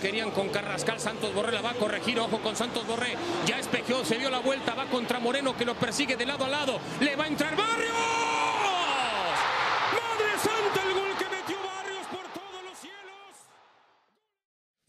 Querían con Carrascal. Santos Borré la va a corregir. Ojo con Santos Borré. Ya espejeó, se dio la vuelta. Va contra Moreno que lo persigue de lado a lado. Le va a entrar Barrios.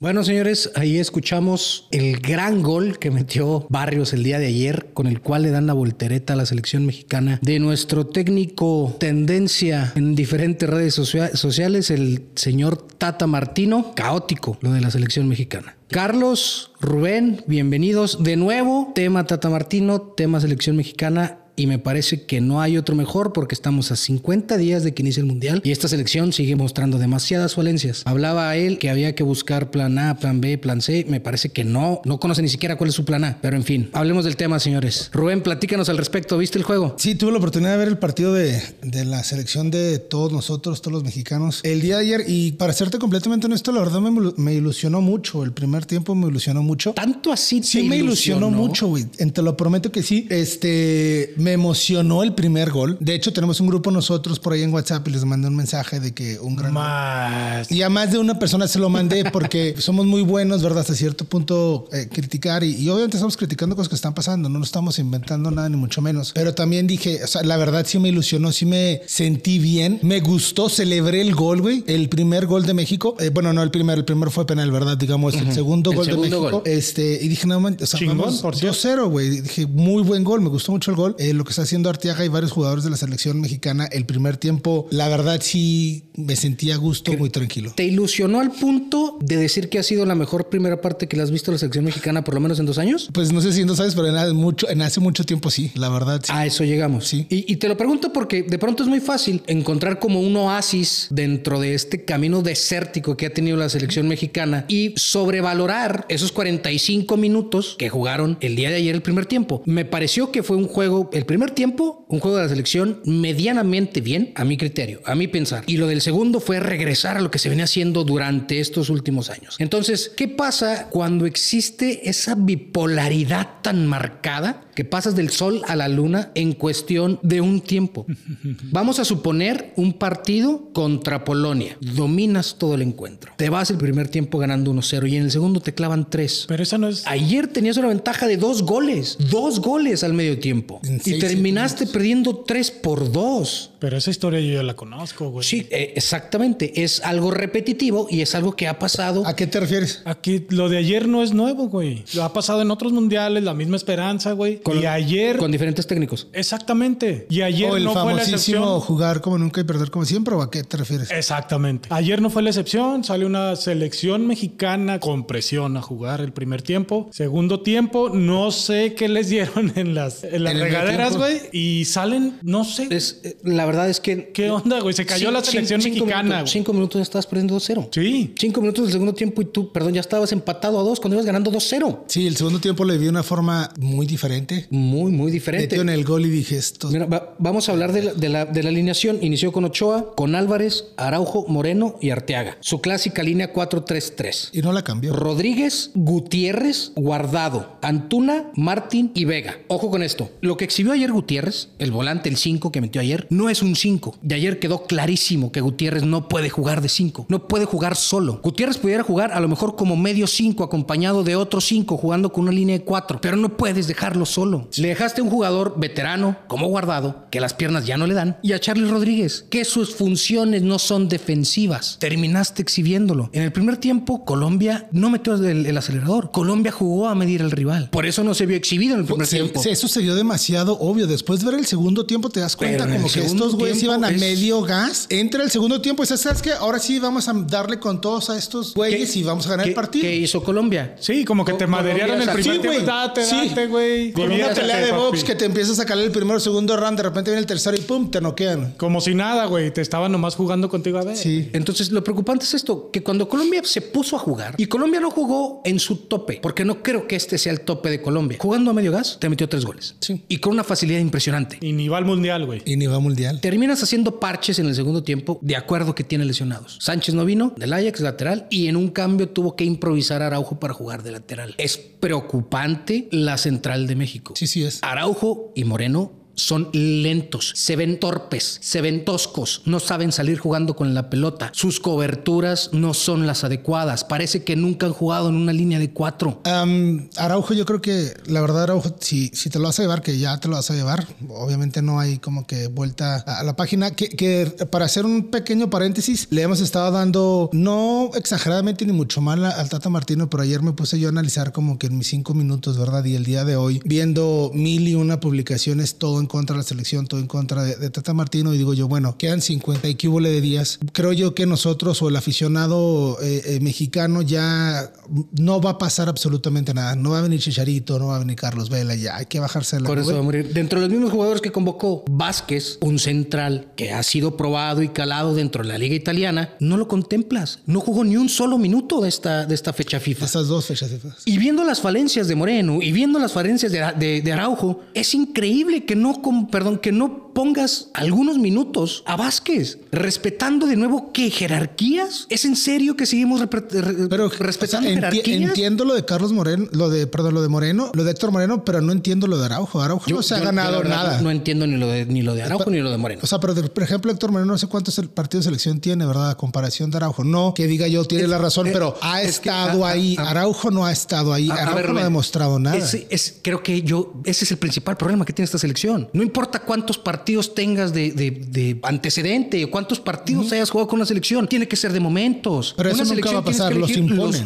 Bueno, señores, ahí escuchamos el gran gol que metió Barrios el día de ayer, con el cual le dan la voltereta a la selección mexicana de nuestro técnico tendencia en diferentes redes socia- sociales, el señor Tata Martino. Caótico lo de la selección mexicana. Carlos, Rubén, bienvenidos de nuevo. Tema Tata Martino, tema selección mexicana. Y me parece que no hay otro mejor porque estamos a 50 días de que inicie el Mundial y esta selección sigue mostrando demasiadas falencias. Hablaba él que había que buscar plan A, plan B, plan C. Me parece que no, no conoce ni siquiera cuál es su plan A. Pero en fin, hablemos del tema, señores. Rubén, platícanos al respecto. ¿Viste el juego? Sí, tuve la oportunidad de ver el partido de, de la selección de todos nosotros, todos los mexicanos, el día de ayer. Y para serte completamente honesto, la verdad me, me ilusionó mucho. El primer tiempo me ilusionó mucho. Tanto así. Sí, te me ilusionó mucho, güey. Te lo prometo que sí. Este, me emocionó el primer gol. De hecho, tenemos un grupo nosotros por ahí en WhatsApp y les mandé un mensaje de que un gran. Más. Y a más de una persona se lo mandé porque somos muy buenos, ¿verdad? Hasta cierto punto eh, criticar y, y obviamente estamos criticando cosas que están pasando, no nos estamos inventando nada ni mucho menos. Pero también dije, o sea, la verdad sí me ilusionó, sí me sentí bien, me gustó, celebré el gol, güey, el primer gol de México. Eh, bueno, no el primer, el primero fue penal, ¿verdad? Digamos, el segundo El gol de México. gol. Este, y dije, no, man, o sea, Chingón, vamos por cierto. 2-0, güey. Dije, muy buen gol, me gustó mucho el gol. Eh, lo que está haciendo Arteaga y varios jugadores de la selección mexicana, el primer tiempo, la verdad sí me sentí a gusto, muy tranquilo. ¿Te ilusionó al punto de decir que ha sido la mejor primera parte que le has visto a la selección mexicana por lo menos en dos años? Pues no sé si no sabes, pero en, hace mucho, en hace mucho tiempo sí, la verdad. Sí. A eso llegamos. Sí. Y, y te lo pregunto porque de pronto es muy fácil encontrar como un oasis dentro de este camino desértico que ha tenido la selección mexicana y sobrevalorar esos 45 minutos que jugaron el día de ayer el primer tiempo. Me pareció que fue un juego, el primer tiempo, un juego de la selección medianamente bien, a mi criterio, a mi pensar. Y lo del segundo fue regresar a lo que se venía haciendo durante estos últimos años. Entonces, ¿qué pasa cuando existe esa bipolaridad tan marcada que pasas del sol a la luna en cuestión de un tiempo? Vamos a suponer un partido contra Polonia. Dominas todo el encuentro. Te vas el primer tiempo ganando 1-0 y en el segundo te clavan 3. Pero esa no es. Ayer tenías una ventaja de dos goles, dos goles al medio tiempo. En Y terminaste perdiendo 3 por 2. Pero esa historia yo ya la conozco, güey. Sí, eh, exactamente. Es algo repetitivo y es algo que ha pasado. ¿A qué te refieres? Aquí lo de ayer no es nuevo, güey. Lo ha pasado en otros mundiales, la misma esperanza, güey. con- y ayer. Con diferentes técnicos. Exactamente. Y ayer o el no fue la excepción. jugar como nunca y perder como siempre, ¿o a qué te refieres? Exactamente. Ayer no fue la excepción. Sale una selección mexicana con presión a jugar el primer tiempo. Segundo tiempo, no sé qué les dieron en las, en las En el medio regaderas, güey. Y salen, no sé. Es, eh, la verdad es que. ¿Qué onda, güey? Se cayó la selección cinco mexicana, minutos- güey. cinco minutos ya estabas perdiendo 2-0. Sí. Cinco minutos del segundo tiempo y tú, perdón, ya estabas empatado a dos cuando ibas ganando 2-0. Sí, el segundo tiempo le vi de una forma muy diferente. Muy, muy diferente. Metió en el gol y dije esto. Mira, va- vamos a hablar de la, de la- de la alineación. Inició con Ochoa, con Álvarez, Araujo, Moreno y Arteaga. Su clásica línea 4-3-3. Y no la cambió. Rodríguez, Gutiérrez, Guardado, Antuna, Martín y Vega. Ojo con esto. Lo que exhibió ayer Gutiérrez, el volante, el 5 que metió ayer, no es un 5. De ayer quedó clarísimo que Gutiérrez no puede jugar de 5. No puede jugar solo. Gutiérrez pudiera jugar a lo mejor como medio 5 acompañado de otro 5 jugando con una línea de 4. Pero no puedes dejarlo solo. Le dejaste a un jugador veterano como Guardado, que las piernas ya no le dan, y a Charlie Rodríguez, que sus funciones no son defensivas. Terminaste exhibiéndolo. En el primer tiempo, Colombia no metió el, el acelerador. Colombia jugó a medir al rival. Por eso no se vio exhibido en el primer Se- tiempo. se- eso se vio demasiado obvio. Después de ver el segundo tiempo, te das cuenta como el que segundo estos güeyes iban a es- medio gas. Entra el segundo tiempo y dices, ¿sabes qué? Ahora sí vamos a darle con todos a estos güeyes y vamos a ganar ¿Qué- el partido. ¿Qué hizo Colombia? Sí, como que te Co- madrearon el primer Sí, tiempo. güey. Date, Sí. date, güey. Con una pelea de box papi. que te empieza a sacar el primero o segundo round, de repente viene el tercero y pum, te noquean. Como si nada, güey. Te estaban nomás jugando contigo a ver. Sí. Entonces, lo preocupante es esto, que cuando Colombia se puso a jugar, y Colombia no jugó en su tope, porque no creo que este sea el tope de Colombia. Jugando a medio gas, te metió tres goles. Sí. Y con una facilidad impresionante. Y ni va al mundial, güey. Y ni va mundial. Terminas haciendo parches en el segundo tiempo de acuerdo que tiene lesionados. Sánchez no vino del Ajax lateral y en un cambio tuvo que improvisar a Araujo para jugar de lateral. Es preocupante la central de México. Sí, sí es. Araujo y Moreno son lentos, se ven torpes, se ven toscos, no saben salir jugando con la pelota, sus coberturas no son las adecuadas, parece que nunca han jugado en una línea de cuatro. Um, Araujo, yo creo que la verdad, Araujo, si, si te lo vas a llevar, que ya te lo vas a llevar, obviamente no hay como que vuelta a, la página. Que, que, para hacer un pequeño paréntesis, le hemos estado dando, no exageradamente ni mucho mal al Tata Martino, pero ayer me puse yo a analizar como que en mis cinco minutos, ¿verdad? Y el día de hoy, viendo mil y una publicaciones, todo en contra de la selección, todo en contra de, Tata Martino, y digo yo, bueno, quedan 50 y de días. Creo yo que nosotros o el aficionado eh, eh, mexicano ya no va a pasar absolutamente nada. No va a venir Chicharito, no va a venir Carlos Vela, ya hay que bajarse de la Por eso va a morir. Dentro de los mismos jugadores que convocó Vázquez, un central que ha sido probado y calado dentro de la liga italiana, no lo contemplas. No jugó ni un solo minuto de esta, de esta fecha FIFA. Estas dos fechas FIFA. Y viendo las falencias de Moreno y viendo las falencias de, de, Araujo, es increíble que no, perdón, que no pongas algunos minutos a Vázquez, respetando de nuevo que jerarquías. ¿Es en serio que seguimos pero, respetando jerarquías? Entiendo lo de Carlos Moreno, lo de, perdón, lo de Moreno, lo de Héctor Moreno, pero no entiendo lo de Araujo. Araujo no se ha ganado nada. No entiendo ni lo de, ni lo de Araujo ni lo de Moreno. O sea, pero por ejemplo, Héctor Moreno no sé cuántos partidos de selección tiene, ¿verdad? A comparación de Araujo. No que diga yo tiene la razón, pero ha estado ahí. Araujo no ha estado ahí. Araujo no ha demostrado nada. Creo que yo, ese es el principal problema que tiene esta selección. No importa cuántos partidos tengas de, de, antecedente o cuántos partidos hayas jugado con la selección, tiene que ser de momentos. Pero eso nunca va a pasar, los,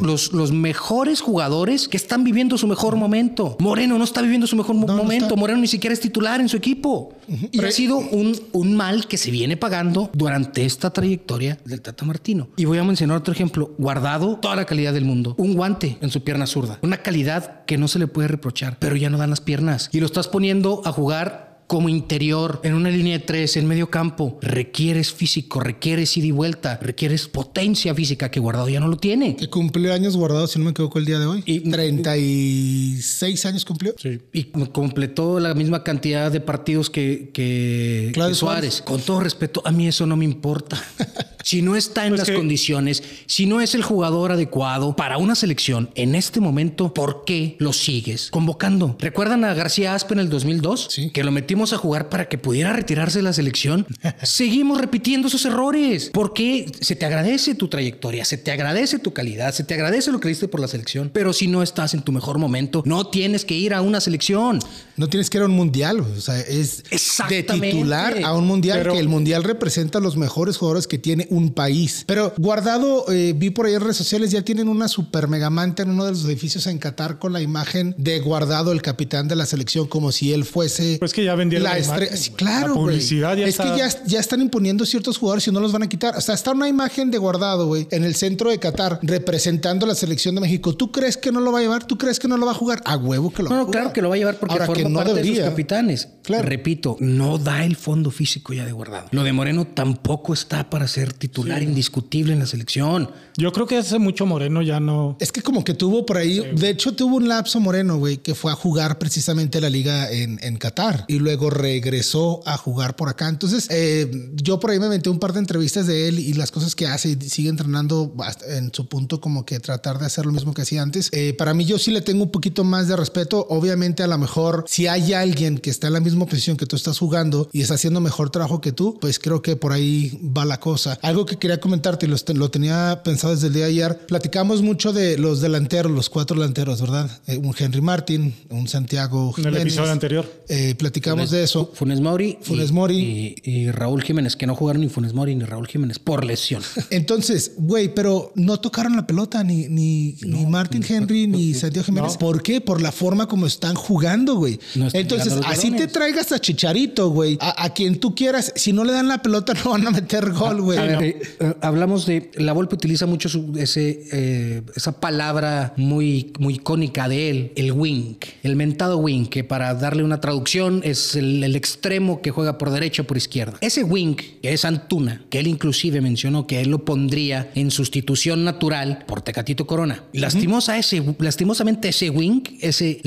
los, los, mejores jugadores que están viviendo su mejor momento. Moreno no está viviendo su mejor momento. Moreno ni siquiera es titular en su equipo. Y ha sido un, un mal que se viene pagando durante esta trayectoria del Tata Martino. Y voy a mencionar otro ejemplo. Guardado toda la calidad del mundo. Un guante en su pierna zurda. Una calidad que no se le puede reprochar, pero ya no dan las piernas. Y lo estás poniendo a jugar como interior, en una línea de tres, en medio campo, requieres físico, requieres ida y vuelta, requieres potencia física que Guardado ya no lo tiene. Que cumplió años Guardado, si no me equivoco, el día de hoy. Y 36 años cumplió. Sí. Y completó la misma cantidad de partidos que, que, Suárez. Con todo respeto, a mí eso no me importa. Si no está en pues las condiciones, si no es el jugador adecuado para una selección en este momento, ¿por qué lo sigues convocando? ¿Recuerdan a García Aspe en el 2002? Sí. Que lo metimos a jugar para que pudiera retirarse de la selección. Seguimos repitiendo esos errores. porque Se te agradece tu trayectoria, se te agradece tu calidad, se te agradece lo que diste por la selección. Pero si no estás en tu mejor momento, no tienes que ir a una selección. No tienes que ir a un mundial. O sea, es de titular a un mundial que el mundial representa a los mejores jugadores que tiene un país. Pero guardado, eh, vi por ahí en redes sociales, ya tienen una super megamanta en uno de los edificios en Qatar con la imagen de guardado, el capitán de la selección, como si él fuese. Pues que ya vendieron la, estrella. claro, publicidad Es que ya, ya están imponiendo ciertos jugadores y no los van a quitar. O sea, está una imagen de guardado, güey, en el centro de Qatar representando la selección de México. ¿Tú crees que no lo va a llevar? ¿Tú crees que no lo va a jugar? A huevo que lo va a jugar. claro que lo va a llevar porque Ahora forma que no parte debería. de sus capitanes. Claro. Repito, no da el fondo físico ya de guardado. Lo de Moreno tampoco está para ser titular indiscutible en la selección. Yo creo que hace mucho Moreno ya no. Es que como que tuvo por ahí, de hecho tuvo un lapso Moreno, güey, que fue a jugar precisamente la liga en, en Qatar y luego regresó a jugar por acá. Entonces, eh, yo por ahí me metí un par de entrevistas de él y las cosas que hace y sigue entrenando en su punto como que tratar de hacer lo mismo que hacía antes. Eh, para mí yo sí le tengo un poquito más de respeto. Obviamente a lo mejor si hay alguien que está en la misma posición que tú estás jugando y está haciendo mejor trabajo que tú, pues creo que por ahí va la cosa. Algo que quería comentarte y lo, lo tenía pensado desde el día de ayer. Platicamos mucho de los delanteros, los cuatro delanteros, ¿verdad? Eh, un Henry Martin, un Santiago En el episodio anterior. Eh, platicamos de eso. Funes Mori. Funes Mori. Y, Raúl Jiménez, que no jugaron ni Funes Mori ni Raúl Jiménez por lesión. Entonces, güey, pero no tocaron la pelota ni, ni, ni Martin Henry ni Santiago Jiménez. ¿Por qué? Por la forma como están jugando, güey. Entonces, así te traigas a Chicharito, güey, a, quien tú quieras. Si no le dan la pelota, no van a meter gol, güey. Eh, hablamos de. La Volpe utiliza mucho ese, eh, esa palabra muy, muy icónica de él, el wing, el mentado wing, que para darle una traducción es el, extremo que juega por derecha o por izquierda. Ese wing, que es Antuna, que él inclusive mencionó que él lo pondría en sustitución natural por Tecatito Corona. Lastimosa ese, lastimosamente ese wing, ese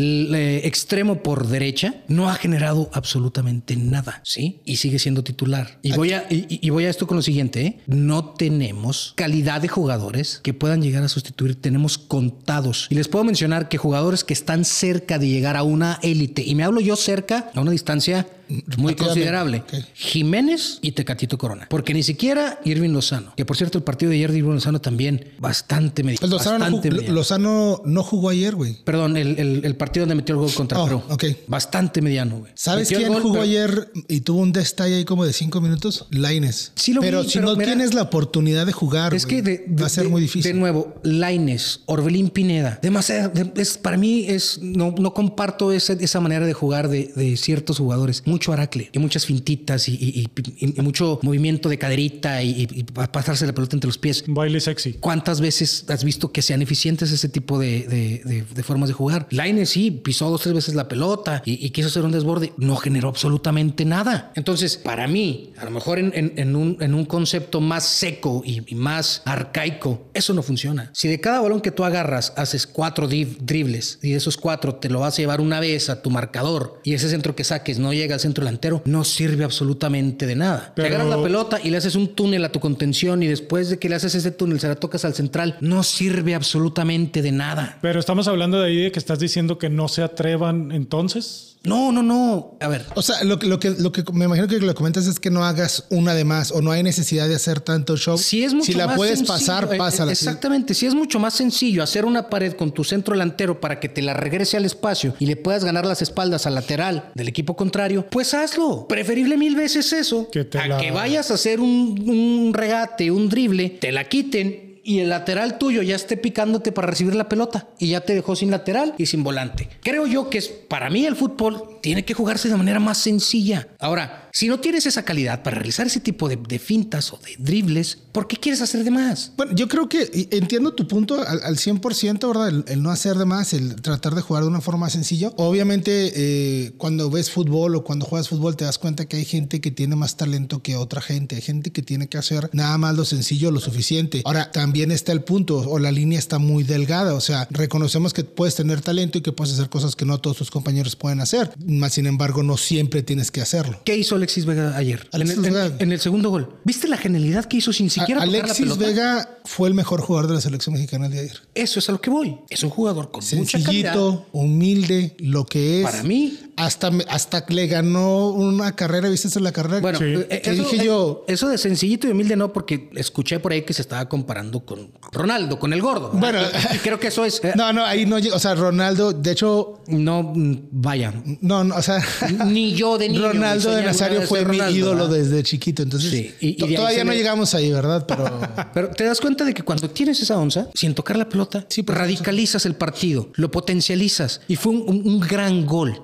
extremo por derecha, no ha generado absolutamente nada, ¿sí? Y sigue siendo titular. Y voy a, y, voy a esto con lo siguiente, ¿eh? No tenemos calidad de jugadores que puedan llegar a sustituir. Tenemos contados. Y les puedo mencionar que jugadores que están cerca de llegar a una élite, y me hablo yo cerca, a una distancia muy Relativamente, considerable. Jiménez y Tecatito Corona. Porque ni siquiera Irving Lozano. Que por cierto, el partido de ayer de Irving Lozano también bastante mediano. Pues Lozano, no, bastante jugó- mediano. Lozano no jugó ayer, güey. Perdón, el, el- el partido donde metió el gol contra Oh, Perú. Bastante mediano, güey. ¿Sabes Metió quién gol, jugó pero- ayer y tuvo un detalle ahí como de cinco minutos? Laines. Sí lo pero vi, si pero no mira- tienes la oportunidad de jugar, Es que güey, de- de- va a ser de- muy difícil. De nuevo, Laines, Orbelín Pineda, demasiado. de- es, para mí es no, no comparto esa, esa manera de jugar de, de ciertos jugadores. Mucho aracle y muchas fintitas y, y- y- y mucho movimiento de caderita y, y- y pa- pasarse la pelota entre los pies. Baile sexy. ¿Cuántas veces has visto que sean eficientes ese tipo de, de- de- de formas de jugar? Laines sí, pisó dos, tres veces la pelota y, quiso hacer un desborde. No generó absolutamente nada. Entonces, para mí, a lo mejor en, en- en un, en un concepto más seco y, más arcaico, eso no funciona. Si de cada balón que tú agarras haces cuatro dri- dribles y de esos cuatro te lo vas a llevar una vez a tu marcador y ese centro que saques no llega al centro delantero, no sirve absolutamente de nada. Te Pero- agarras la pelota y le haces un túnel a tu contención y después de que le haces ese túnel se la tocas al central, no sirve absolutamente de nada. Pero estamos hablando de ahí de que estás diciendo que no se atrevan entonces. No, no, no. A ver, O sea, lo, que- lo que, lo que me imagino que lo comentas es que no hagas una de más o no hay necesidad de hacer tanto show. si es mucho si la más puedes sencillo, pasar, eh, pásala. Exactamente, si es mucho más sencillo hacer una pared con tu centro delantero para que te la regrese al espacio y le puedas ganar las espaldas al lateral del equipo contrario, pues hazlo. Preferible mil veces eso Que te a la- que vayas a hacer un, un regate, un drible, te la quiten. Y el lateral tuyo ya esté picándote para recibir la pelota y ya te dejó sin lateral y sin volante. Creo yo que es para mí el fútbol tiene que jugarse de manera más sencilla. Ahora, si no tienes esa calidad para realizar ese tipo de, de fintas o de dribles, ¿por qué quieres hacer de más? Bueno, yo creo que entiendo tu punto al, al 100%, ¿verdad? El, el no hacer de más, el tratar de jugar de una forma sencilla. Obviamente, eh, cuando ves fútbol o cuando juegas fútbol, te das cuenta que hay gente que tiene más talento que otra gente. Hay gente que tiene que hacer nada más lo sencillo, lo suficiente. Ahora, también está el punto, o la línea está muy delgada. O sea, reconocemos que puedes tener talento y que puedes hacer cosas que no todos tus compañeros pueden hacer. Más sin embargo, no siempre tienes que hacerlo. ¿Qué hizo Alexis Vega ayer? Alexis en, el, en- Vega. en el segundo gol. ¿Viste la genialidad que hizo sin siquiera A- tocar la Alexis pelota? Vega fue el mejor jugador de la selección mexicana el día de ayer. Eso es a lo que voy. Es un jugador con mucha calidad. sencillito, humilde, lo que es. Para mí. Hasta, hasta le ganó una carrera, ¿viste eso la carrera? Bueno, Sí. eh, Que eso, dije yo- eso de sencillito y humilde no, porque escuché por ahí que se estaba comparando con Ronaldo, con el gordo. ¿verdad? Bueno. y creo que eso es. eh, No, no, ahí no llega. O sea, Ronaldo, de hecho, no, mm, vaya. no, no, o sea. Ni yo de niño. Ronaldo ni de Nazario fue mi ídolo ¿verdad? desde chiquito. Entonces, Sí, y- todavía no le- llegamos ahí, ¿verdad? Pero. Pero te das cuenta de que cuando tienes esa onza, sin tocar la pelota, Sí, radicalizas el partido, lo potencializas. Y fue un, un- un gran gol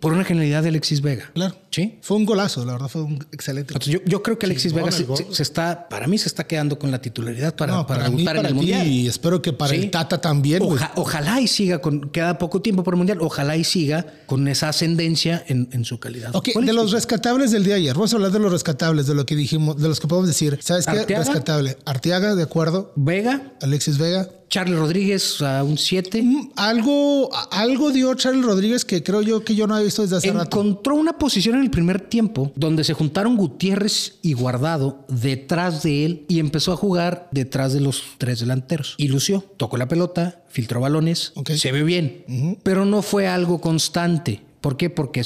por una genialidad de Alexis Vega. Claro. Sí. Fue un golazo, la verdad, fue un excelente. Entonces, yo, yo creo que Alexis Vega se, está, para mí se está quedando con la titularidad para, no, para, para, mí, para en el Mundial. y espero que para Sí. el Tata también. Oja- ojalá y siga con, queda poco tiempo por el Mundial, ojalá y siga con esa ascendencia en, en su calidad. Ok, de los rescatables del día de ayer, vamos a hablar de los rescatables, de lo que dijimos, de los que podemos decir. ¿Sabes qué? Rescatable. Arteaga, de acuerdo. Vega, Alexis Vega. Charles Rodríguez a un 7. Mm, Algo, algo dio Charles Rodríguez que creo yo que yo no había visto desde hace rato. Encontró una posición en el primer tiempo donde se juntaron Gutiérrez y Guardado detrás de él y empezó a jugar detrás de los tres delanteros. Y lució, tocó la pelota, filtró balones, se ve bien, pero no fue algo constante. ¿Por qué? Porque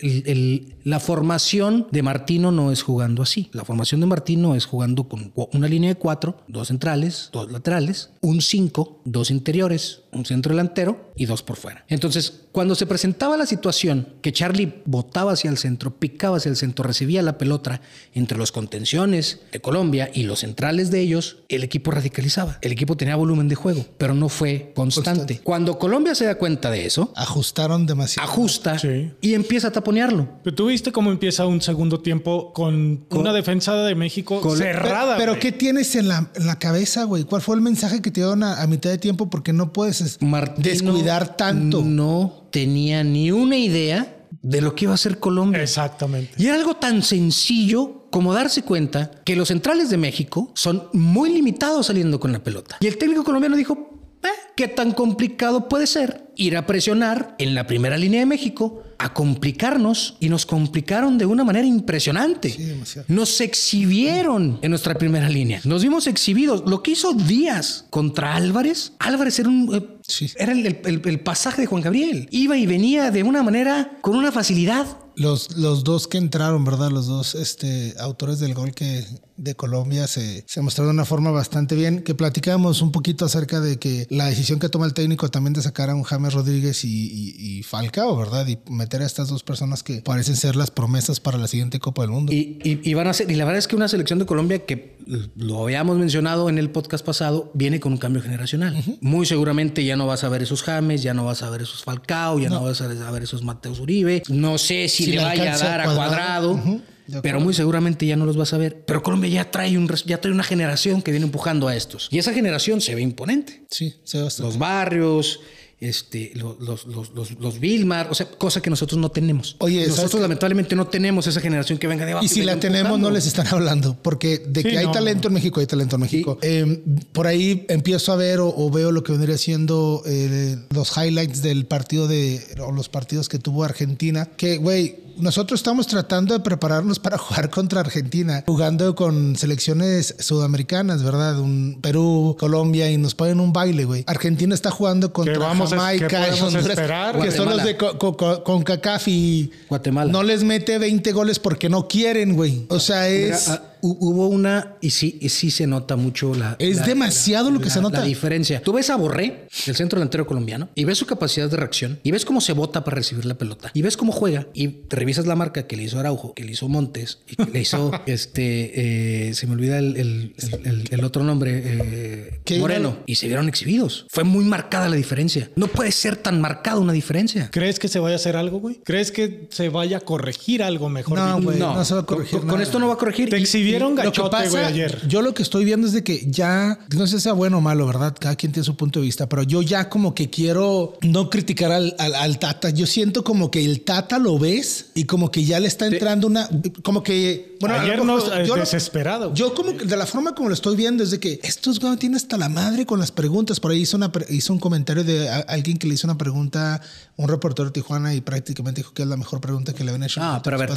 el- la formación de Martino no es jugando así. La formación de Martino es jugando con una línea de cuatro, dos centrales, dos laterales, un cinco, dos interiores, un centro delantero y dos por fuera. Entonces, cuando se presentaba la situación que Charlie botaba hacia el centro, picaba hacia el centro, recibía la pelota entre los contenciones de Colombia y los centrales de ellos, el equipo radicalizaba. El equipo tenía volumen de juego, pero no fue constante. Constante. Cuando Colombia se da cuenta de eso, Ajustaron demasiado. ajusta Sí. y empieza a taponearlo. Pero tú viste cómo empieza un segundo tiempo con, una defensa de México con- cerrada. Pero güey. ¿qué tienes en la, en la cabeza, güey? ¿Cuál fue el mensaje que te dieron a, a mitad de tiempo? Porque no puedes es, Martino descuidar tanto. No tenía ni una idea de lo que iba a hacer Colombia. Exactamente. Y era algo tan sencillo como darse cuenta que los centrales de México son muy limitados saliendo con la pelota. Y el técnico colombiano dijo, "Eh, ¿qué tan complicado puede ser ir a presionar en la primera línea de México? A complicarnos y nos complicaron de una manera impresionante. Sí, demasiado. Nos exhibieron en nuestra primera línea. Nos vimos exhibidos. Lo que hizo Díaz contra Álvarez. Álvarez era un, eh, Sí. Era el, el- el pasaje de Juan Gabriel. Iba y venía de una manera, con una facilidad. Los, los dos que entraron, ¿verdad? Los dos este, autores del gol que de Colombia se, se mostraron de una forma bastante bien. Que platicábamos un poquito acerca de que la decisión que toma el técnico también de sacar a un James Rodríguez y, y- y Falcao, ¿verdad? Y meter a estas dos personas que parecen ser las promesas para la siguiente Copa del Mundo. Y, y- van a ser, y la verdad es que una selección de Colombia que lo habíamos mencionado en el podcast pasado, viene con un cambio generacional. Muy seguramente ya no vas a ver esos James, ya no vas a ver esos Falcao, ya no, vas a ver esos Mateus Uribe. No sé si, Si le le vaya a dar a Cuadrado. cuadrado. Pero muy seguramente ya no los vas a ver. Pero Colombia ya trae, un, ya trae una generación que viene empujando a estos. Y esa generación se ve imponente. sí, se ve bastante. Los barrios, este, los, los, los, los, los Vilmar, o sea, cosa que nosotros no tenemos. Oye, ¿sabes nosotros lamentablemente no tenemos esa generación que venga de abajo. Y si la tenemos, no les están hablando, porque de Sí, que hay no. talento en México, hay talento en México. Eh, por ahí empiezo a ver o, o veo lo que vendría siendo eh, los highlights del partido de, o los partidos que tuvo Argentina, que, güey, nosotros estamos tratando de prepararnos para jugar contra Argentina, jugando con selecciones sudamericanas, ¿verdad? Un Perú, Colombia, y nos ponen un baile, güey. Argentina está jugando contra vamos a- Jamaica, qué Honduras, esperar? que son los de co- co- co- con CACAF y Guatemala. no les mete 20 goles porque no quieren, güey. O sea, es. ah, hubo una y sí, y sí se nota mucho la. Es la- demasiado lo que la- se nota. La diferencia. Tú ves a Borré, el centro delantero colombiano, y ves su capacidad de reacción, y ves cómo se bota para recibir la pelota, y ves cómo juega, y te revisas la marca que le hizo Araujo, que le hizo Montes, y que le hizo este. eh, se me olvida el, el- el- el- el otro nombre, eh. Moreno, y se vieron exhibidos. Fue muy marcada la diferencia. No puede ser tan marcada una diferencia. ¿Crees que se vaya a hacer algo, güey? ¿Crees que se vaya a corregir algo mejor? No, güey, no, se va a corregir. Con, con nada. esto no va a corregir. Te Que gachote, pasa, güey, ayer. yo lo que estoy viendo es de que ya, no sé si sea bueno o malo, ¿verdad? Cada quien tiene su punto de vista, pero yo ya como que quiero no criticar al, al- al Tata. Yo siento como que el Tata lo ves y como que ya le está entrando una, como que, bueno, Ayer no, yo lo- desesperado. Yo como que de la forma como lo estoy viendo es de que estos güey tienen hasta la madre con las preguntas. Por ahí hizo, una, pre- hizo un comentario de a- alguien que le hizo una pregunta, un reportero de Tijuana y prácticamente dijo que es la mejor pregunta que le habían hecho. No, pero a ver,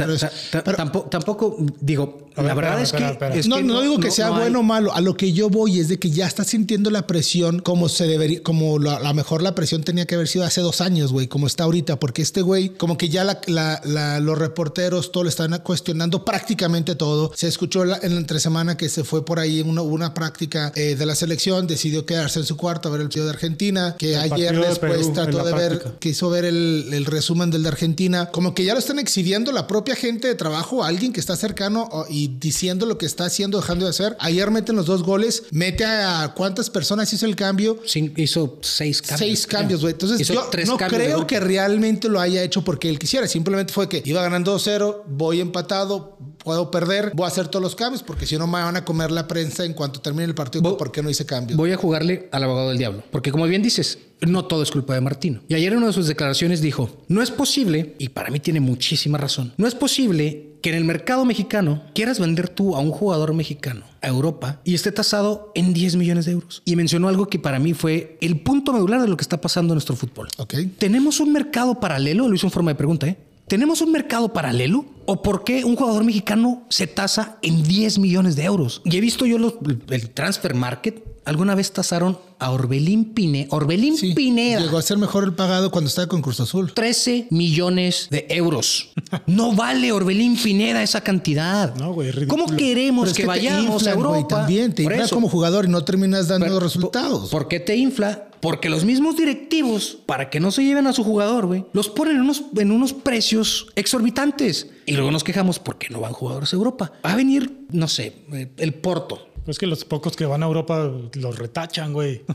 Pero- tampoco, tampoco, digo, la verdad es, que, espérame. es no, que no, digo que no- sea no bueno o malo. A lo que yo voy es de que ya está sintiendo la presión como se debería, como la- a lo mejor la presión tenía que haber sido hace dos años, güey, como está ahorita, porque este güey, como que ya la- la- la- los reporteros, todo le están cuestionando prácticamente todo. Se escuchó la- en la entre semana que se fue por ahí en una, una práctica eh, de la selección, decidió quedarse en su cuarto a ver el partido de Argentina, que El ayer partido de después Perú, trató de ver, práctica. quiso ver el, el resumen del de Argentina, como que ya lo están exhibiendo la propia gente de trabajo, alguien que está cercano y diciendo lo que está haciendo, dejando de hacer. Ayer meten los dos goles, mete a cuántas personas hizo el cambio. Cin- hizo seis cambios. Seis cambios, güey. Entonces Hizo yo no creo que realmente lo haya hecho porque él quisiera. Simplemente fue que iba ganando 2-0, voy empatado, puedo perder, voy a hacer todos los cambios porque si no me van a comer la prensa en cuanto termine el partido. Vo- ¿Por qué no hice cambios? Voy a jugarle al abogado del diablo, porque como bien dices, no todo es culpa de Martino. Y ayer en una de sus declaraciones dijo, no es posible, y para mí tiene muchísima razón, no es posible que en el mercado mexicano quieras vender tú a un jugador mexicano a Europa y esté tasado en 10 millones de euros. Y mencionó algo que para mí fue el punto medular de lo que está pasando en nuestro fútbol. Ok. ¿Tenemos un mercado paralelo? Lo hizo en forma de pregunta, ¿eh? ¿Tenemos un mercado paralelo? ¿O por qué un jugador mexicano se tasa en 10 millones de euros? Y he visto yo los- el transfer market. Alguna vez tasaron a Orbelín Pineda. Orbelín Sí, Pineda. Llegó a ser mejor el pagado cuando estaba con Cruz Azul. 13 millones de euros. No vale Orbelín Pineda esa cantidad. No, güey, ridículo. ¿Cómo queremos Pero es que, vayamos a güey, Europa? también te infla como jugador y no terminas dando Pero, resultados. ¿Por qué te infla? Porque los mismos directivos, para que no se lleven a su jugador, güey, los ponen en unos, en unos precios exorbitantes. Y luego nos quejamos porque no van jugadores a Europa. Va a venir, no sé, eh, el Porto. Es que los pocos que van a Europa los retachan, güey.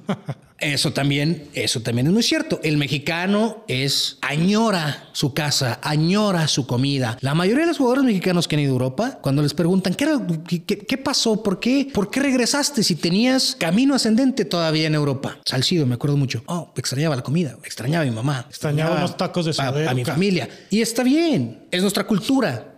Eso también, eso también es muy cierto. El mexicano es añora su casa, añora su comida. La mayoría de los jugadores mexicanos que han ido a Europa, cuando les preguntan qué, qué, qué- pasó, por qué, por qué regresaste si tenías camino ascendente todavía en Europa. Salcido, me acuerdo mucho. Oh, extrañaba la comida, extrañaba a mi mamá, Extrañaba unos tacos de a- a mi familia. Y está bien, es nuestra cultura.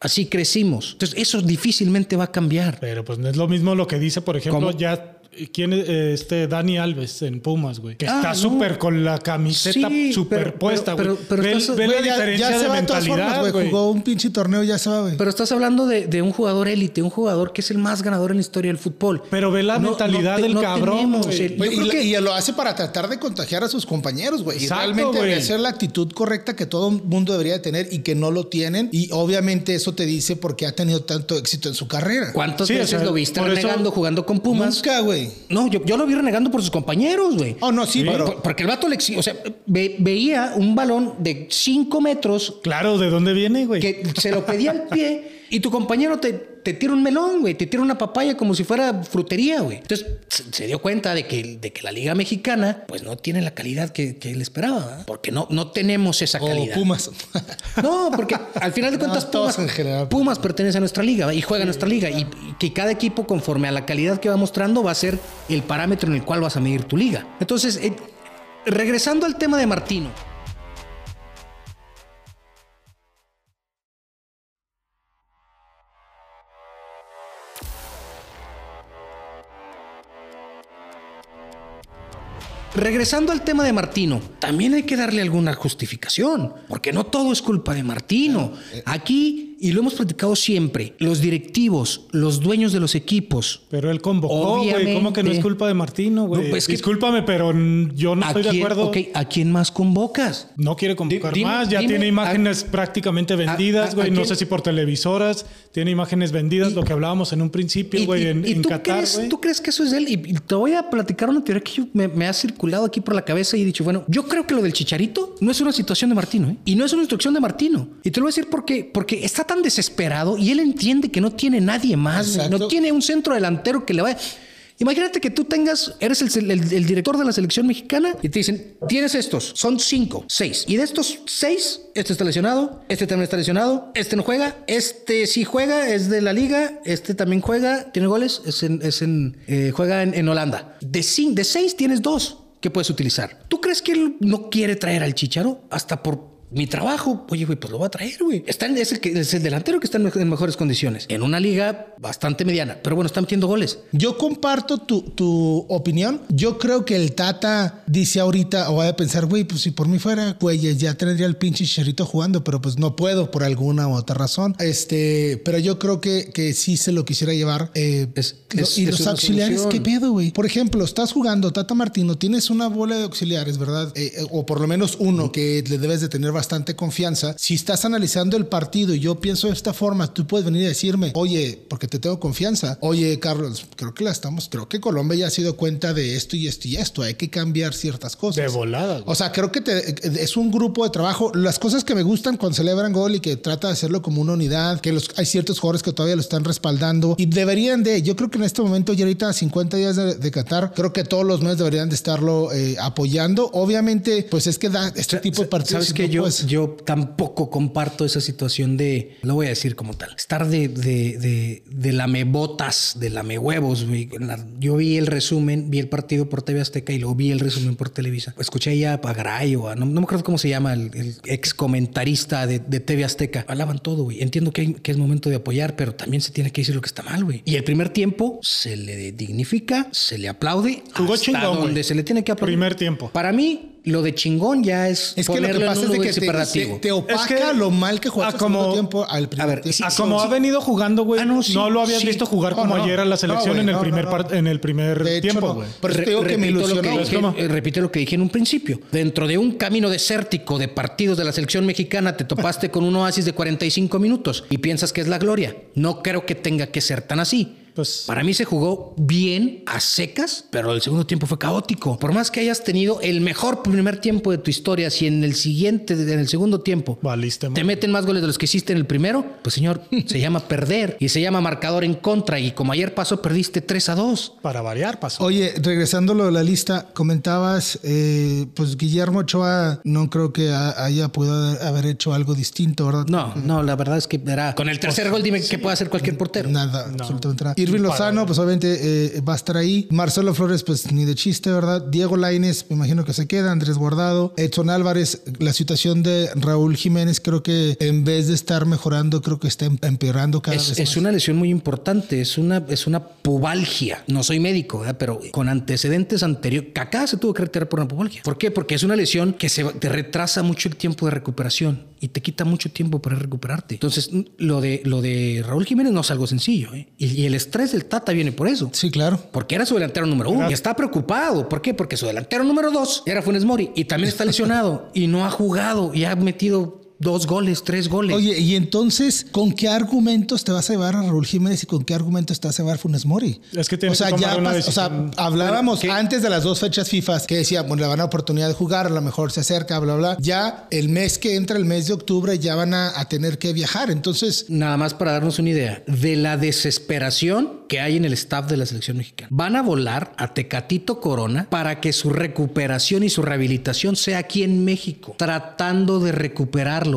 Así crecimos. Entonces, eso difícilmente va a cambiar. Pero pues no es lo mismo lo que dice, por ejemplo, ¿Cómo? ya ¿quién es eh, este Dani Alves en Pumas, güey? Que Ah, está no. súper con la camiseta Sí, superpuesta, pero- güey. pero- pero ve estás- ve la ya, diferencia ya se de va de todas formas, mentalidad, güey. Jugó un pinche torneo, ya se va, güey. Pero estás hablando de, de un jugador élite, un jugador que es el más ganador en la historia del fútbol. Pero ve la mentalidad del cabrón, tenemos güey. el- Güey, yo y, creo la- que- y lo hace para tratar de contagiar a sus compañeros, güey. Y realmente güey. debe ser la actitud correcta que todo mundo debería de tener y que no lo tienen. Y obviamente eso te dice por qué ha tenido tanto éxito en su carrera. ¿Cuántas Sí, o veces sea, lo viste renegando jugando con Pumas? Nunca, güey. No, yo, yo lo vi renegando por sus compañeros, güey. Oh, no, sí, Por- pero... por- porque el vato le o sea, ve- veía un balón de 5 metros Claro, ¿de dónde viene, güey? que se lo pedía al pie y tu compañero te, te tira un melón, güey, te tira una papaya como si fuera frutería, güey. Entonces se, dio cuenta de que, de que la liga mexicana pues no tiene la calidad que, que él esperaba, ¿verdad? porque no, no tenemos esa O calidad. Pumas. No, porque al final de cuentas Pumas, en general. Pumas pertenece a nuestra liga y juega a nuestra liga y, y que cada equipo conforme a la calidad que va mostrando va a ser el parámetro en el cual vas a medir tu liga. Entonces, eh, regresando al tema de Martino. Regresando al tema de Martino, también hay que darle alguna justificación, porque no todo es culpa de Martino. Aquí, y lo hemos platicado siempre, los directivos, los dueños de los equipos, Pero él convocó, güey. ¿Cómo que no es culpa de Martino, güey? No, pues que- Discúlpame, pero yo no ¿a estoy de acuerdo. ok, ¿a quién más convocas? No quiere convocar dime- más, ya dime, tiene ¿a- imágenes prácticamente vendidas, güey. No sé si por televisoras, tiene imágenes vendidas, Y- lo que hablábamos en un principio, güey, en, en tú, Qatar, crees, güey. tú crees que eso es él? Y, y te voy a platicar una teoría que yo- me, me ha circulado aquí por la cabeza y he dicho, bueno, yo creo que lo del chicharito no es una situación de Martino, ¿eh? Y no es una instrucción de Martino. Y te lo voy a decir porque, porque está tan desesperado y él entiende que no tiene nadie más, güey. No tiene un centro delantero que le vaya. Imagínate que tú tengas, eres el, el- el director de la selección mexicana y te dicen, tienes estos, son cinco, seis. Y de estos seis, este está lesionado, este también está lesionado, este no juega, este sí juega, es de la liga, este también juega, tiene goles, es en, es en, eh, juega en, en Holanda. De, de seis tienes dos que puedes utilizar. ¿Tú crees que él no quiere traer al Chicharo? Hasta por mi trabajo. Oye, güey, pues lo voy a traer, güey. Está en- es, el que, es el delantero que está en, mejores condiciones. En una liga bastante mediana. Pero bueno, está metiendo goles. Yo comparto tu, tu opinión. Yo creo que el Tata dice ahorita, o va a pensar, güey, pues si por mí fuera, güey, ya tendría el pinche Chicharito jugando, pero pues no puedo por alguna u otra razón. Este, pero yo creo que, que sí se lo quisiera llevar. eh, Es- lo- es- y los auxiliares, solución. ¿qué pedo, güey? Por ejemplo, estás jugando Tata Martino, tienes una bola de auxiliares, ¿verdad? Eh, eh, o por lo menos uno que le debes de tener bastante confianza. Si estás analizando el partido y yo pienso de esta forma, tú puedes venir y decirme, oye, porque te tengo confianza, oye, Carlos, creo que la estamos, creo que Colombia ya se dio cuenta de esto y esto y esto, hay que cambiar ciertas cosas. De volada, güey. O sea, creo que te- es un grupo de trabajo. Las cosas que me gustan cuando celebran gol y que trata de hacerlo como una unidad, que los, hay ciertos jugadores que todavía lo están respaldando y deberían de, yo creo que en este momento, ya ahorita a 50 días de, de Qatar, creo que todos los medios deberían de estarlo eh, apoyando. Obviamente, pues es que da este tipo de partidos. Sabes y que yo, puedes- yo tampoco comparto esa situación de, lo voy a decir como tal, estar de, de, de, de lamebotas, de lamehuevos, güey. Yo vi el resumen, vi el partido por TV Azteca y luego vi el resumen por Televisa. Escuché ya a Garay o a, no, no me acuerdo cómo se llama, el, el ex comentarista de, de TV Azteca. Hablaban todo, güey. Entiendo que, hay- que es momento de apoyar, pero también se tiene que decir lo que está mal, güey. Y el primer tiempo se le dignifica, se le aplaude. Jugó hasta chingón, donde se le tiene que aplaudir. Primer tiempo. Para mí, lo de chingón ya es, Es que lo que ponerlo en pasa es de que te, superlativo. te- opaca Es que- lo mal que jugaste como- tiempo al primer A ver, tiempo. sí, como sí. ha venido jugando, güey. Ah, no, sí, no lo habías sí. visto jugar como no. ayer a la No, selección en el no, primer no, no. par- en el primer De tiempo, güey. Por eso te digo que me repito lo ilusionó. que güey. dije, eh, repito lo que dije en un principio. Dentro de un camino desértico de partidos de la selección mexicana, te topaste con un oasis de 45 minutos y piensas que es la gloria. No creo que tenga que ser tan así. Pues- Para mí se jugó bien a secas, pero el segundo tiempo fue caótico. Por más que hayas tenido el mejor primer tiempo de tu historia, si en el siguiente, en el segundo tiempo, Valiste, te meten más goles de los que hiciste en el primero, pues señor, se llama perder y se llama marcador en contra. Y como ayer pasó, perdiste 3 a 2. Para variar, pasó. Oye, regresando a lo de la lista, comentabas, eh, pues Guillermo Ochoa no creo que ha- haya podido haber hecho algo distinto, ¿verdad? No, no, la verdad es que era con el tercer gol, dime que puede hacer cualquier portero. Nada, absolutamente nada. Irving Lozano, pues obviamente eh, va a estar ahí. Marcelo Flores, pues ni de chiste, ¿verdad? Diego Laines, me imagino que se queda. Andrés Guardado. Edson Álvarez, la situación de Raúl Jiménez, creo que en vez de estar mejorando, creo que está em- empeorando cada Es, vez es más. una lesión muy importante, es una, es una pubalgia. No soy médico, ¿verdad? pero con antecedentes anteriores. Kaká se tuvo que retirar por una pubalgia. ¿Por qué? Porque es una lesión que se, te retrasa mucho el tiempo de recuperación y te quita mucho tiempo para recuperarte. Entonces, lo de, lo de Raúl Jiménez no es algo sencillo. ¿eh? Y, y el estrés del Tata viene por eso. Sí, claro. Porque era su delantero número uno y está preocupado. ¿Por qué? Porque su delantero número dos era Funes Mori y también está lesionado y no ha jugado y ha metido dos goles, tres goles. Oye, y entonces, ¿con qué argumentos te vas a llevar a Raúl Jiménez y con qué argumentos te vas a llevar a Funes Mori? Es que tienes o sea, que tomar ya una o sea, hablábamos antes de las dos fechas FIFA que decía, bueno, le van a dar oportunidad de jugar, a lo mejor se acerca, bla, bla. Ya el mes que entra, el mes de octubre, ya van a, a tener que viajar. Entonces, Nada más para darnos una idea de la desesperación que hay en el staff de la selección mexicana. Van a volar a Tecatito Corona para que su recuperación y su rehabilitación sea aquí en México, tratando de recuperarlo.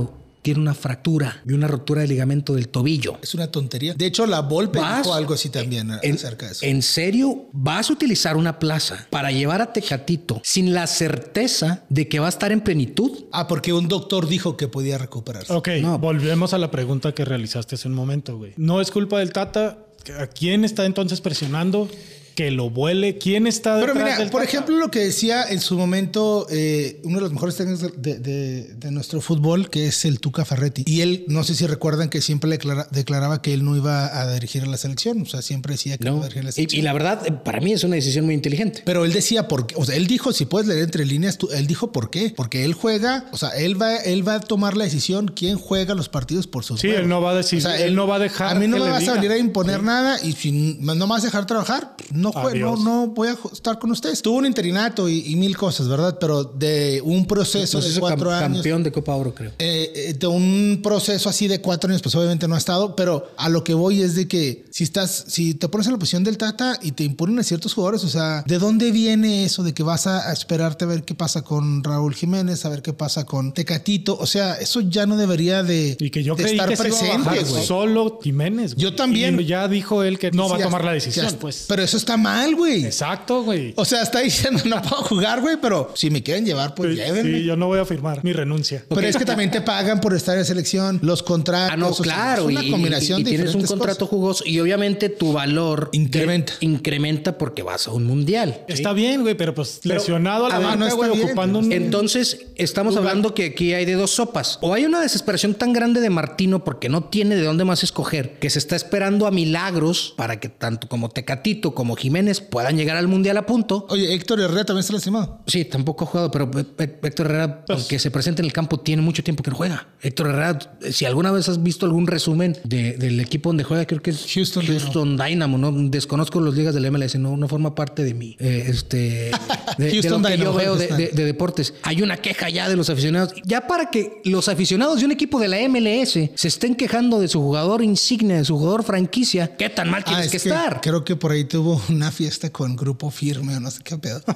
Tiene una fractura y una rotura de ligamento del tobillo. es una tontería. De hecho, la Volpe dijo algo así también En, acerca de eso. ¿En serio vas a utilizar una plaza para llevar a Tecatito sin la certeza de que va a estar en plenitud? Ah, porque un doctor dijo que podía recuperarse. Ok, No. volvemos a la pregunta que realizaste hace un momento, güey. No es culpa del Tata. ¿A quién está entonces presionando? Que lo vuele. ¿Quién está Pero detrás mira, del por Tata? ejemplo, lo que decía en su momento eh, uno de los mejores técnicos de, de- de nuestro fútbol, que es el Tuca Ferretti. Y él, no sé si recuerdan que siempre declara- declaraba que él no iba a dirigir a la selección. O sea, siempre decía que no, No. iba a dirigir a la Y, selección. y la verdad, eh, para mí es una decisión muy inteligente. Pero él decía por qué, o sea, él dijo, si puedes leer entre líneas, tú- él dijo por qué, porque él juega, o sea, él va, él va a tomar la decisión quién juega los partidos por sus Sí, él no va a decir- él no va a dejar A mí no que me le vas diga. a venir a imponer nada y si no me vas a dejar trabajar, no, no, Adiós. no voy a estar con ustedes. Tuvo un interinato y, y mil cosas, ¿verdad? Pero de un proceso Nos de cuatro cam- años. campeón de Copa Oro, creo. Eh, eh, de un proceso así de cuatro años, pues obviamente no ha estado, pero a lo que voy es de que si estás, si te pones en la posición del Tata y te imponen a ciertos jugadores, o sea, ¿de dónde viene eso de que vas a, esperarte a ver qué pasa con Raúl Jiménez, a ver qué pasa con Tecatito? O sea, eso ya no debería de, Y que yo de creí estar que se iba a presente, bajar güey. solo Jiménez. güey. Yo también. Y ya dijo él que no va a tomar la decisión, pues. Pero eso está mal, güey. Exacto, güey. O sea, está diciendo no puedo jugar, güey, pero si me quieren llevar, pues Sí, llévenme. sí, yo no voy a firmar mi renuncia. Pero es que también te pagan por estar en selección, los contratos. Ah, no, o sea, claro. es una y- combinación y, y de tienes un contrato cosas. jugoso y obviamente tu valor Incrementa. de- incrementa porque vas a un mundial. ¿sí? Está bien, güey, pero pues Pero, lesionado a la a ver, banca, no está güey, ocupando un... Entonces, estamos hablando que aquí hay de dos sopas. O hay una desesperación tan grande de Martino porque no tiene de dónde más escoger, que se está esperando a milagros para que tanto como Tecatito como Jiménez puedan llegar al mundial a punto. Oye, Héctor Herrera también está lastimado. Sí, tampoco ha jugado, pero Hé- Héctor Herrera, Pues- aunque se presente en el campo, tiene mucho tiempo que no juega. Héctor Herrera, si alguna vez has visto algún resumen de- del equipo donde juega, creo que es Houston Houston Dynamo, ¿no? Desconozco las ligas del MLS, no, no forma parte de mi, eh, este, de, de Houston lo que Dynamo, yo veo de, de- de deportes. Hay una queja ya de los aficionados. Ya para que los aficionados de un equipo de la MLS se estén quejando de su jugador insignia, de su jugador franquicia, ¿qué tan mal tienes Ah, es que, estar? Creo que por ahí tuvo una fiesta con grupo firme o no sé qué pedo.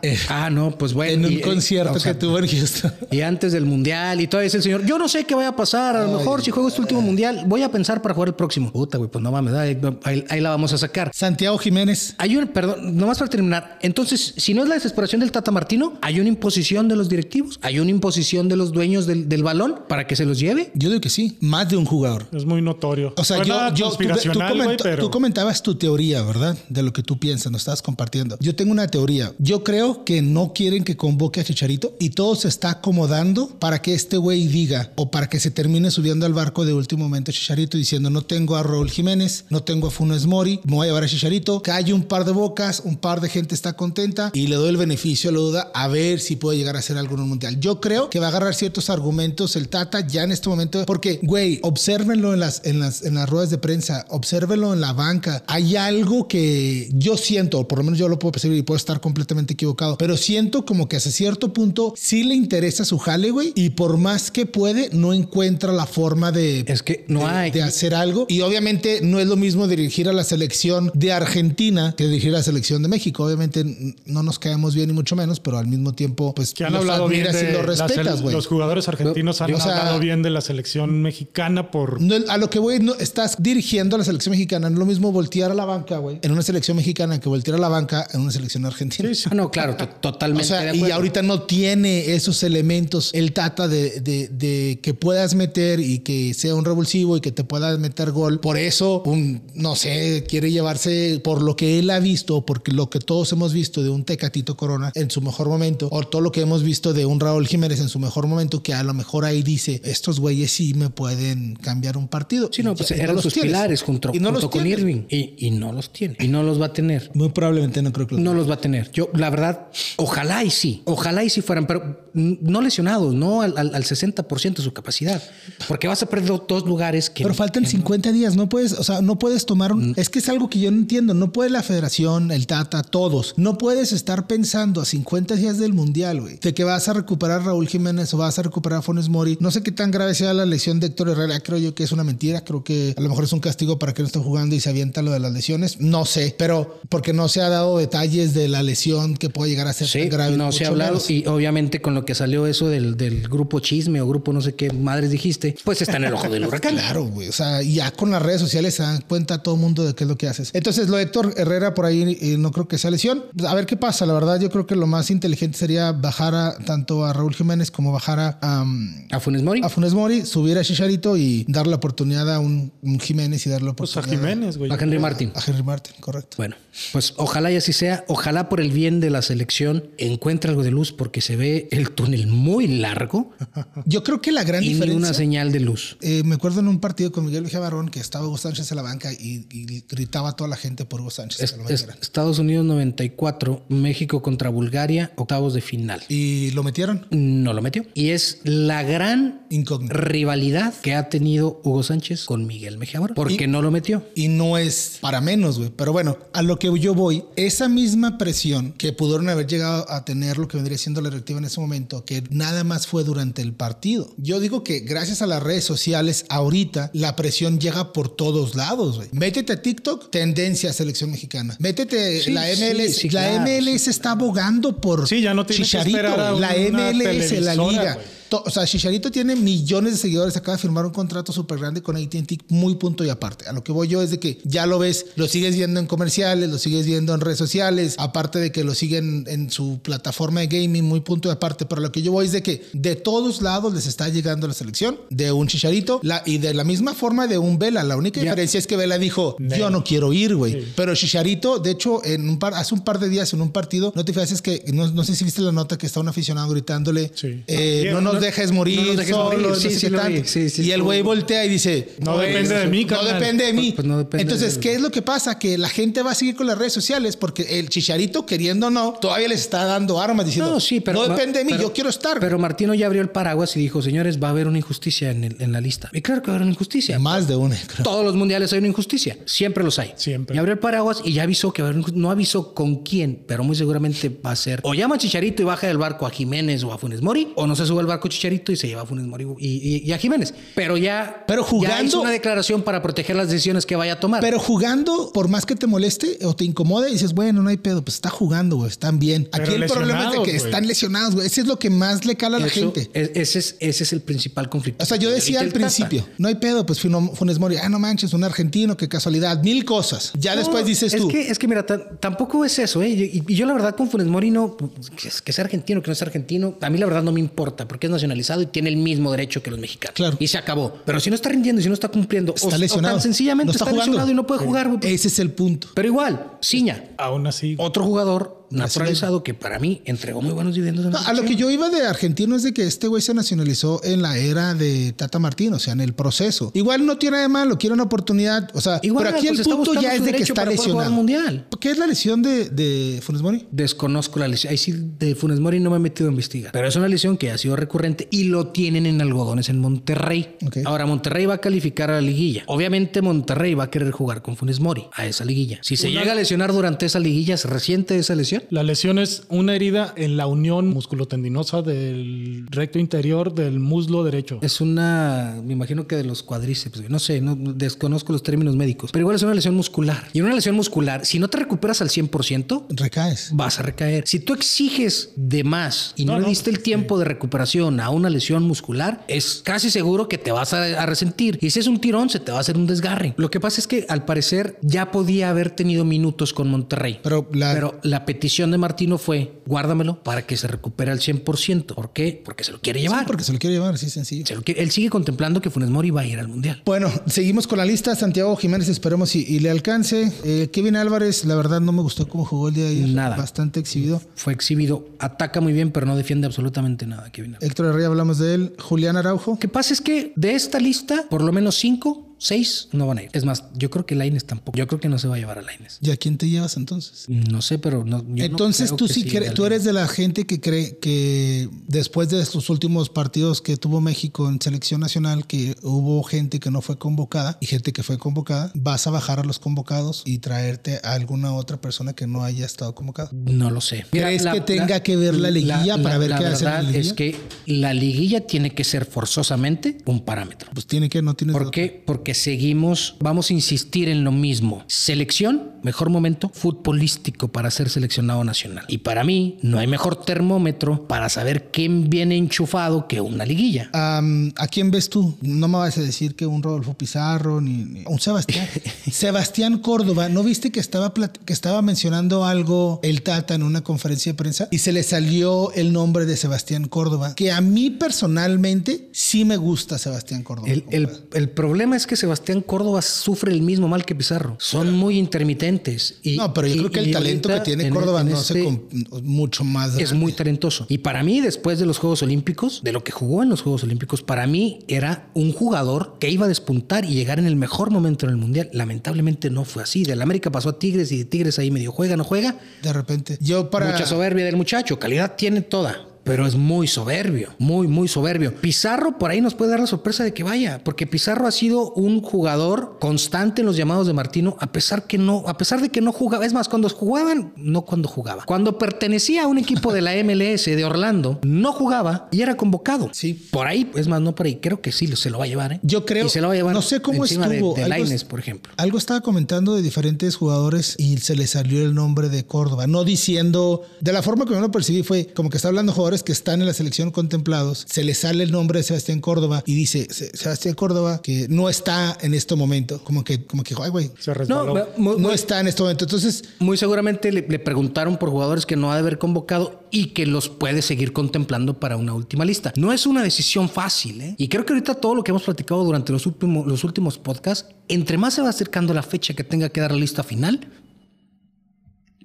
Eh, Ah, no, pues bueno. en un y, eh, concierto o sea, que tuvo en Houston. Y antes del mundial y todo ese el señor, yo no sé qué vaya a pasar, a lo mejor si juego este último mundial, voy a pensar para jugar el próximo. Puta, güey, pues no mames, ahí, ahí- ahí la vamos a sacar. Santiago Jiménez. Hay un, perdón, nomás para terminar. Entonces, si no es la desesperación del Tata Martino, hay una imposición de los directivos, hay una imposición de los dueños del, del balón para que se los lleve. Yo digo que sí, más de un jugador. Es muy notorio. O sea, yo, yo tú, tú pero... tú comentabas tu teoría, ¿verdad? De lo que tú piensas, nos estabas compartiendo. Yo tengo una teoría. Yo creo que no quieren que convoque a Chicharito y todo se está acomodando para que este güey diga o para que se termine subiendo al barco de último momento Chicharito diciendo no tengo a Raúl Jiménez, no tengo a Funes Mori, me voy a llevar a Chicharito, cae un par de bocas, un par de gente está contenta y le doy el beneficio a la duda a ver si puede llegar a hacer algo en un mundial. Yo creo que va a agarrar ciertos argumentos el Tata ya en este momento porque, güey, obsérvenlo en las, en las, en las ruedas de prensa, obsérvenlo en la banca. Hay algo que yo siento, o por lo menos yo lo puedo percibir y puedo estar completamente equivocado pero siento como que hasta cierto punto sí le interesa su jale, güey, y por más que puede, no encuentra la forma de, Es que no de- hay. de hacer algo. Y obviamente no es lo mismo dirigir a la selección de Argentina que dirigir a la selección de México. Obviamente no nos caemos bien ni mucho menos, pero al mismo tiempo, pues Que han los hablado bien de la respetas, güey. Los jugadores argentinos han sea- hablado bien de la selección mexicana por No, a lo que voy, no, estás dirigiendo a la selección mexicana. No es lo mismo voltear a la banca, güey, en una selección mexicana que voltear a la banca en una selección argentina. Ah, no, claro, O totalmente. sea, de y ahorita no tiene esos elementos el Tata de, de- de que puedas meter y que sea un revulsivo y que te puedas meter gol. Por eso, un, no sé, quiere llevarse por lo que él ha visto, porque lo que todos hemos visto de un Tecatito Corona en su mejor momento, o todo lo que hemos visto de un Raúl Jiménez en su mejor momento, que a lo mejor ahí dice, estos güeyes sí me pueden cambiar un partido. Sí, no, pues eran los sus tienes. pilares junto, Y no junto los con tienes. Irving. Y, y no los tiene. Y no los va a tener. Muy probablemente no creo que los No los va a tener. Yo, la verdad, ojalá y sí. Ojalá y sí fueran, pero mm, no lesionados, no al, al, al 60% de su capacidad. Porque vas a perder dos lugares que. Pero faltan que 50 días, no puedes, o sea, no puedes tomar un... Es que es algo que yo no entiendo, no puede la federación, el Tata, todos, no puedes estar pensando a 50 días del Mundial, güey, de que vas a recuperar a Raúl Jiménez o vas a recuperar a Funes Mori. No sé qué tan grave sea la lesión de Héctor Herrera, creo yo que es una mentira, creo que a lo mejor es un castigo para que no esté jugando y se avienta lo de las lesiones, no sé, pero porque no se ha dado detalles de la lesión que puede llegar a ser Sí, tan grave. no se ha hablado menos. y obviamente con lo que salió eso del, del grupo chisme o grupo no sé qué madres dijiste, pues está en el ojo del huracán. Claro, güey. O sea, ya con las redes sociales se dan cuenta todo el mundo de qué es lo que haces. Entonces, lo de Héctor Herrera por ahí eh, no creo que sea lesión. Pues, A ver qué pasa. La verdad, yo creo que lo más inteligente sería bajar a, tanto a Raúl Jiménez como bajar a, A Funes Mori. a Funes Mori, subir a Chicharito y darle la oportunidad a un, un Jiménez y darle la pues, a oportunidad Jiménez, güey. A Henry Martin. a Henry Martin, correcto. Bueno, pues ojalá y así sea. Ojalá por el bien de la selección encuentre algo de luz porque se ve el túnel muy largo Yo creo que la gran y diferencia. una señal de luz. Eh, me acuerdo en un partido con Miguel Mejía Barón que estaba Hugo Sánchez en la banca y, y gritaba a toda la gente por Hugo Sánchez. Es- que es-. Estados Unidos 94, México contra Bulgaria, octavos de final. y lo metieron. No lo metió. Y es la gran Incógnito. rivalidad que ha tenido Hugo Sánchez con Miguel Mejía Barón, porque no lo metió. Y no es para menos, güey. Pero bueno, a lo que yo voy, esa misma presión que pudieron haber llegado a tener lo que vendría siendo la directiva en ese momento, que nada más fue durante el partido. Yo digo que gracias a las redes sociales, ahorita la presión llega por todos lados. Métete a TikTok, tendencia selección mexicana. Métete, Sí, la sí, MLS, sí, la claro, MLS está abogando por Sí, ya no tiene que Chicharito, a la MLS, la liga. O sea, Chicharito tiene millones de seguidores. Acaba de firmar un contrato súper grande con ATT, muy punto y aparte. A lo que voy yo es de que ya lo ves, lo sigues viendo en comerciales, lo sigues viendo en redes sociales, aparte de que lo siguen en su plataforma de gaming, muy punto y aparte. Pero lo que yo voy es de que de todos lados les está llegando la selección de un Chicharito la, y de la misma forma de un Vela. La única diferencia es que Vela dijo, yo no quiero ir, güey. Pero Chicharito, de hecho, en un par, hace un par de días en un partido, no te fijas, es que no, no sé si viste la nota que está un aficionado gritándole, Sí. eh, no nos dejes morir, no nos dejes solo, morir. Sí, sí vi. Sí, sí, y el güey voltea y dice, No depende de mí, No carnal". depende de mí. Pues no depende Entonces, de- ¿qué es lo que pasa? Que la gente va a seguir con las redes sociales porque el chicharito, queriendo o no, todavía les está dando armas diciendo, No, sí, pero. no depende de mí, pero- yo quiero estar. Pero Martino ya abrió el paraguas y dijo, señores, va a haber una injusticia en, el- en la lista. Y claro que va a haber una injusticia. Más de una, creo. Todos los mundiales hay una injusticia. Siempre los hay. Siempre. Y abrió el paraguas y ya avisó que va a haber una inju- No avisó con quién, pero muy seguramente va a ser. O llama a Chicharito y baja del barco a Jiménez o a Funes Mori, o no se sube al barco Chicharito y se lleva a Funes Mori y, y- y a Jiménez. Pero ya. Pero ya jugando- hizo una declaración para proteger las decisiones que vaya a tomar. Pero jugando, por más que te moleste o te incomode, dices, bueno, no hay pedo, pues está jugando, güey, están bien. Aquí Pero el problema es de que están lesionados, güey. Ese es lo que más le cala a la Eso- gente. es- ese, es, ese es el principal conflicto. O sea, yo decía al Tata. principio, no hay pedo, pues Funes Mori, ah, no manches, un argentino, qué casualidad, mil cosas. Ya después dices es tú, Que, es que mira, ta- tampoco es eso, ¿eh? Y, y yo la verdad con Funes Mori no, que, es- que sea argentino, que no sea argentino, a mí la verdad no me importa porque es nacionalizado y tiene el mismo derecho que los mexicanos. Claro. Y se acabó. Pero si no está rindiendo si no está cumpliendo, está o, o lesionado. tan sencillamente No está, jugando. lesionado y no puede jugar, güey. Ese es el punto. Pero igual, Ciña, Aún así. otro jugador naturalizado que para mí entregó muy buenos dividendos. en No, a lo que yo iba de argentino es de que este güey se nacionalizó en la era de Tata Martino, o sea, en el proceso. Igual no tiene nada de malo, quiere una oportunidad. O sea, Igual, pero aquí pues el punto ya es de que está lesionado. al Mundial. ¿Qué es la lesión de, de Funes Mori? Desconozco la lesión. Ahí sí, de Funes Mori no me he metido a investigar. Pero es una lesión que ha sido recurrente y lo tienen en algodones en Monterrey. Ahora, Monterrey va a calificar a la liguilla. Obviamente, Monterrey va a querer jugar con Funes Mori a esa liguilla. Si se llega a lesionar durante esa liguilla, ¿se resiente esa lesión? La lesión es una herida en la unión musculotendinosa del recto interior del muslo derecho. Es una, me imagino que de los cuadríceps, no sé, no desconozco los términos médicos, pero igual es una lesión muscular. Y una lesión muscular, si no te recuperas al 100%, Recaes. vas a recaer. Si tú exiges de más y no, No, le no, diste el tiempo de recuperación a una lesión muscular, es casi seguro que te vas a, a resentir. Y si es un tirón, se te va a hacer un desgarre. Lo que pasa es que al parecer ya podía haber tenido minutos con Monterrey. Pero la- Pero la petición de Martino fue, guárdamelo para que se recupere al 100%. ¿Por qué? Porque se lo quiere llevar. Sí, porque se lo quiere llevar, es sencillo. Se lo quiere- él sigue contemplando que Funes Mori va a ir al Mundial. Bueno, seguimos con la lista. Santiago Jiménez, esperemos y, y le alcance. Eh, Kevin Álvarez, la verdad no me gustó cómo jugó el día de ayer. Nada. Bastante exhibido. Fue exhibido, ataca muy bien, pero no defiende absolutamente nada, Kevin. Héctor Herrera, hablamos de él. Julián Araujo. Que pasa es que de esta lista, por lo menos cinco, seis no van a ir. Es más, yo creo que Laines tampoco. Yo creo que no se va a llevar a Laines. ¿Y a quién te llevas entonces? No sé, pero no. yo Entonces tú sí tú eres de la gente que cree que después de estos últimos partidos que tuvo México en selección nacional, que hubo gente que no fue convocada y gente que fue convocada, vas a bajar a los convocados y traerte a alguna otra persona que no haya estado convocada. No lo sé. ¿Crees que tenga que ver la liguilla para ver la qué hace la verdad liguilla? es que la liguilla tiene que ser forzosamente un parámetro. Pues tiene que, no tienes. ¿Por qué? Porque seguimos, vamos a insistir en lo mismo. Selección, mejor momento futbolístico para ser seleccionado nacional. Y para mí, no hay mejor termómetro para saber quién viene enchufado que una liguilla. ¿A quién ves tú? No me vas a decir que un Rodolfo Pizarro ni, ni- un Sebastián. Sebastián Córdoba, ¿no viste que estaba que estaba mencionando algo el Tata en una conferencia de prensa y se le salió el nombre de Sebastián Córdoba? Que a mí personalmente sí me gusta Sebastián Córdoba. El, el- el problema es que Sebastián Córdoba sufre el mismo mal que Pizarro. Son muy intermitentes. Y, no, pero yo y- creo que el talento que tiene en- Córdoba en no este- se mucho más Es muy talentoso. Y para mí, después de los Juegos Olímpicos, de lo que jugó en los Juegos Olímpicos, para mí era un jugador que iba a despuntar y llegar en el mejor momento en el Mundial. Lamentablemente no fue así. Del América pasó a Tigres y de Tigres ahí medio juega, no juega. de repente. Yo para Mucha soberbia del muchacho. Calidad tiene toda. Pero es muy soberbio, muy, muy soberbio. Pizarro por ahí nos puede dar la sorpresa de que vaya, porque Pizarro ha sido un jugador constante en los llamados de Martino, a pesar que no, a pesar de que no jugaba. Es más, cuando jugaban, no cuando jugaba. Cuando pertenecía a un equipo de la MLS de Orlando, no jugaba y era convocado. Sí. Por ahí, es más, no por ahí. Creo que sí, se lo va a llevar. ¿eh? Yo creo- Y se lo va a llevar. no sé cómo encima de- estuvo, De, Lainez, es- por ejemplo. Algo estaba comentando de diferentes jugadores y se le salió el nombre de Córdoba, no diciendo, de la forma que yo lo percibí fue como que está hablando de jugadores que están en la selección contemplados, se le sale el nombre de Sebastián Córdoba y dice, "Se- Sebastián Córdoba que no está en este momento, como que, como que, ay güey. No, muy- no muy- está en este momento. Entonces, Muy seguramente le, le preguntaron por jugadores que no ha de haber convocado y que los puede seguir contemplando para una última lista. No es una decisión fácil, ¿eh? Y creo que ahorita todo lo que hemos platicado durante los últimos, los últimos podcasts, entre más se va acercando la fecha que tenga que dar la lista final,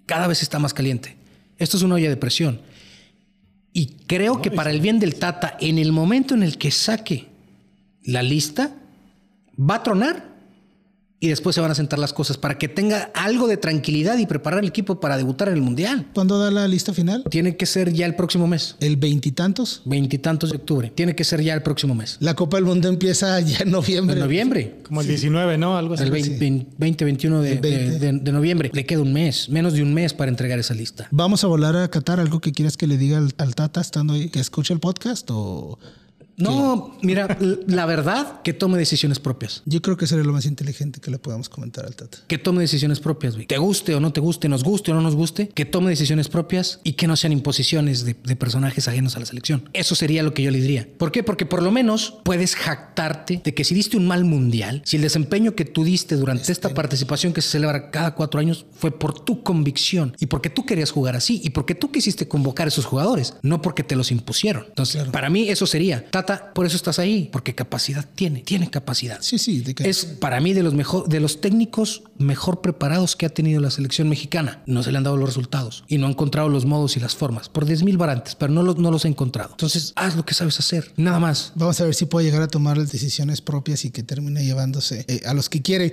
cada vez está más caliente. Esto es una olla de presión. Y creo que para el bien del Tata, en el momento en el que saque la lista, va a tronar y después se van a sentar las cosas para que tenga algo de tranquilidad y preparar el equipo para debutar en el Mundial. ¿cuándo da la lista final? Tiene que ser ya el próximo mes, El veintitantos. veintitantos de octubre. Tiene que ser ya el próximo mes. La Copa del Mundo empieza ya en noviembre. En noviembre. Como el 19, ¿no? Algo así. El 20, 21 de, El 20. de- de- de noviembre. Le queda un mes, menos de un mes para entregar esa lista. Vamos a volar a Qatar, algo que quieras que le diga al, al Tata estando ahí, que escuche el podcast o No, mira, la verdad, que tome decisiones propias. yo creo que sería lo más inteligente que le podamos comentar al Tata. Que tome decisiones propias, güey. Te guste o no te guste, nos guste o no nos guste, que tome decisiones propias y que no sean imposiciones de, de personajes ajenos a la selección. Eso sería lo que yo le diría. ¿Por qué? Porque por lo menos puedes jactarte de que si diste un mal mundial, si el desempeño que tú diste durante esta participación que se celebra cada cuatro años fue por tu convicción y porque tú querías jugar así y porque tú quisiste convocar a esos jugadores, no porque te los impusieron. Entonces, para mí eso sería, Tata, por eso estás ahí, porque capacidad tiene, tiene capacidad. Sí, sí, de que Es para mí de los mejor, de los técnicos mejor preparados que ha tenido la selección mexicana. No se le han dado los resultados y no ha encontrado los modos y las formas por 10 mil varantes, pero no los, no los ha encontrado. Entonces, haz lo que sabes hacer, nada más. Vamos a ver si puede llegar a tomar las decisiones propias y que termine llevándose eh, a los que quiere.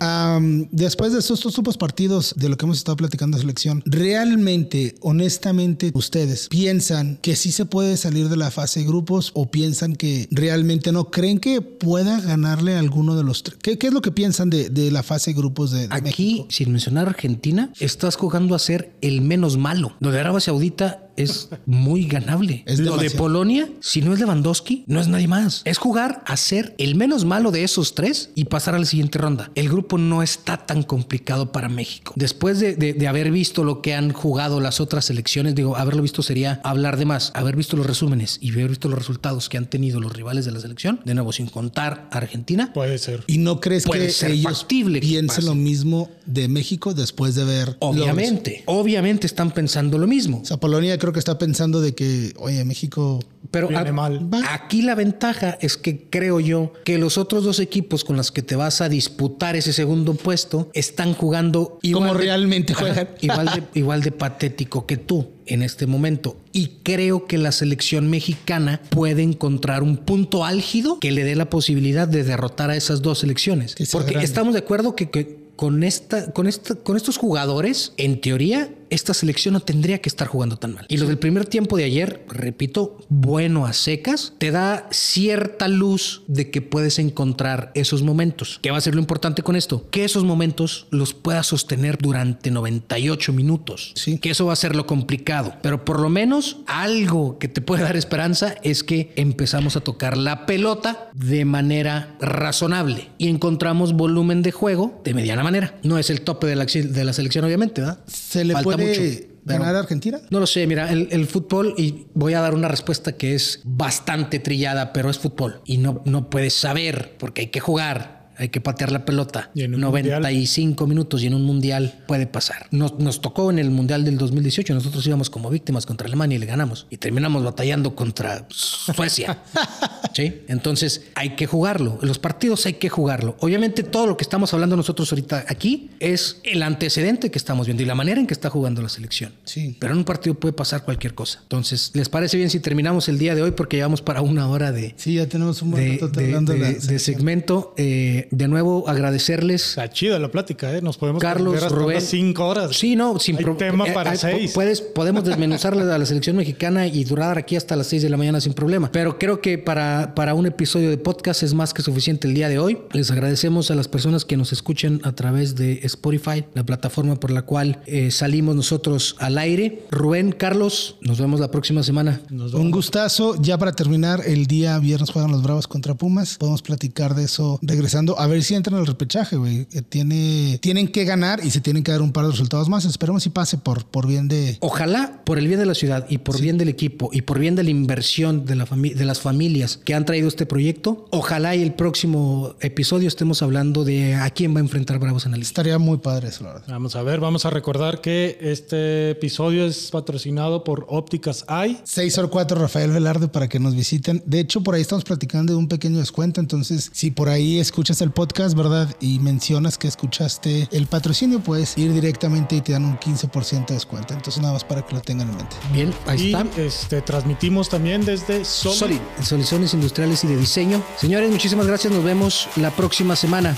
Después de estos dos últimos partidos de lo que hemos estado platicando de selección, ¿realmente, honestamente, ustedes piensan que sí se puede salir de la fase de grupos o piensan que realmente no creen que pueda ganarle a alguno de los tres. ¿Qué, qué es lo que piensan de, de la fase de grupos de, de Aquí, México? sin mencionar Argentina, estás jugando a ser el menos malo. Lo de Arabia Saudita es muy ganable. Es Lo de. Polonia, si no es Lewandowski, no es nadie más. Es jugar a ser el menos malo de esos tres y pasar a la siguiente ronda. El grupo no está tan complicado para México. Después de, de- de haber visto lo que han jugado las otras selecciones, digo, haberlo visto sería hablar de más. Haber visto los resúmenes y haber visto los resultados que han tenido los rivales de la selección, de nuevo, sin contar a Argentina, Puede ser. ¿Y no crees Puede que ser ellos piensen lo mismo de México después de ver? los- obviamente, obviamente están pensando lo mismo. O sea, Polonia creo que está pensando de que, oye, México Pero Viene a- mal. aquí la ventaja es que creo yo que los otros dos equipos con los que te vas a disputar ese segundo puesto están jugando igual Como de- realmente juegan. igual de, igual de patético que tú en este momento. Y creo que la selección mexicana puede encontrar un punto álgido que le dé la posibilidad de derrotar a esas dos selecciones. Porque grande. estamos de acuerdo que, que con, esta, con, esta, con estos jugadores, en teoría, esta selección no tendría que estar jugando tan mal. Y lo del primer tiempo de ayer, repito, bueno a secas, te da cierta luz de que puedes encontrar esos momentos. ¿Qué va a ser lo importante con esto? Que esos momentos los puedas sostener durante 98 minutos. Sí. Que eso va a ser lo complicado. Pero por lo menos algo que te puede dar esperanza es que empezamos a tocar la pelota de manera razonable y encontramos volumen de juego de mediana manera. No es el tope de la, de la selección, obviamente, ¿verdad? ¿Se le Falta puede mucho, ganar a Argentina? no lo sé, mira, el, el fútbol, y voy a dar una respuesta que es bastante trillada, pero es fútbol. Y no, no puedes saber, porque hay que jugar, hay que patear la pelota. Y en un 95 minutos y en un mundial puede pasar. Nos, nos tocó en el mundial del 2018, nosotros íbamos como víctimas contra Alemania y le ganamos. Y terminamos batallando contra Suecia. ¿Sí? Entonces hay que jugarlo. Los partidos hay que jugarlo. Obviamente todo lo que estamos hablando nosotros ahorita aquí es el antecedente que estamos viendo y la manera en que está jugando la selección. Sí. Pero en un partido puede pasar cualquier cosa. Entonces, ¿les parece bien si terminamos el día de hoy? Porque llevamos para una hora de, Sí, ya tenemos un buen de, rato de- de, segmento. Eh, de nuevo, agradecerles. Está chida la plática, ¿eh? Nos podemos Carlos, hasta Rubén. cinco horas. Sí, no, sin Hay tema eh, para hay- seis. Puedes, podemos desmenuzarle a la selección mexicana y durar aquí hasta las 6 de la mañana sin problema. Pero creo que para, para un episodio de podcast es más que suficiente el día de hoy. Les agradecemos a las personas que nos escuchan a través de Spotify, la plataforma por la cual eh, salimos nosotros al aire. Rubén, Carlos, nos vemos la próxima semana. Un gustazo. Ya para terminar, el día viernes juegan los Bravos contra Pumas. Podemos platicar de eso regresando. A ver si entran al repechaje, güey. Eh, Tiene, tienen que ganar y se tienen que dar un par de resultados más. Esperemos si pase por, por bien de. Ojalá por el bien de la ciudad y por bien del equipo y por bien de la inversión de, la fami- de las familias que han traído este proyecto, ojalá y el próximo episodio estemos hablando de a quién va a enfrentar Bravos en la lista. Estaría muy padre eso, la verdad. Vamos a ver, vamos a recordar que este episodio es patrocinado por Ópticas Eye. 604 Rafael Velarde para que nos visiten. De hecho, por ahí estamos platicando de un pequeño descuento. Entonces, si por ahí escuchas el podcast, ¿verdad? Y mencionas que escuchaste el patrocinio, puedes ir directamente y te dan un 15% de descuento. Entonces, nada más para que lo tengan en mente. Bien, ahí Y está. este, transmitimos también desde Solid. Solid, soluciones industriales y de diseño. Señores, muchísimas gracias. Nos vemos la próxima semana.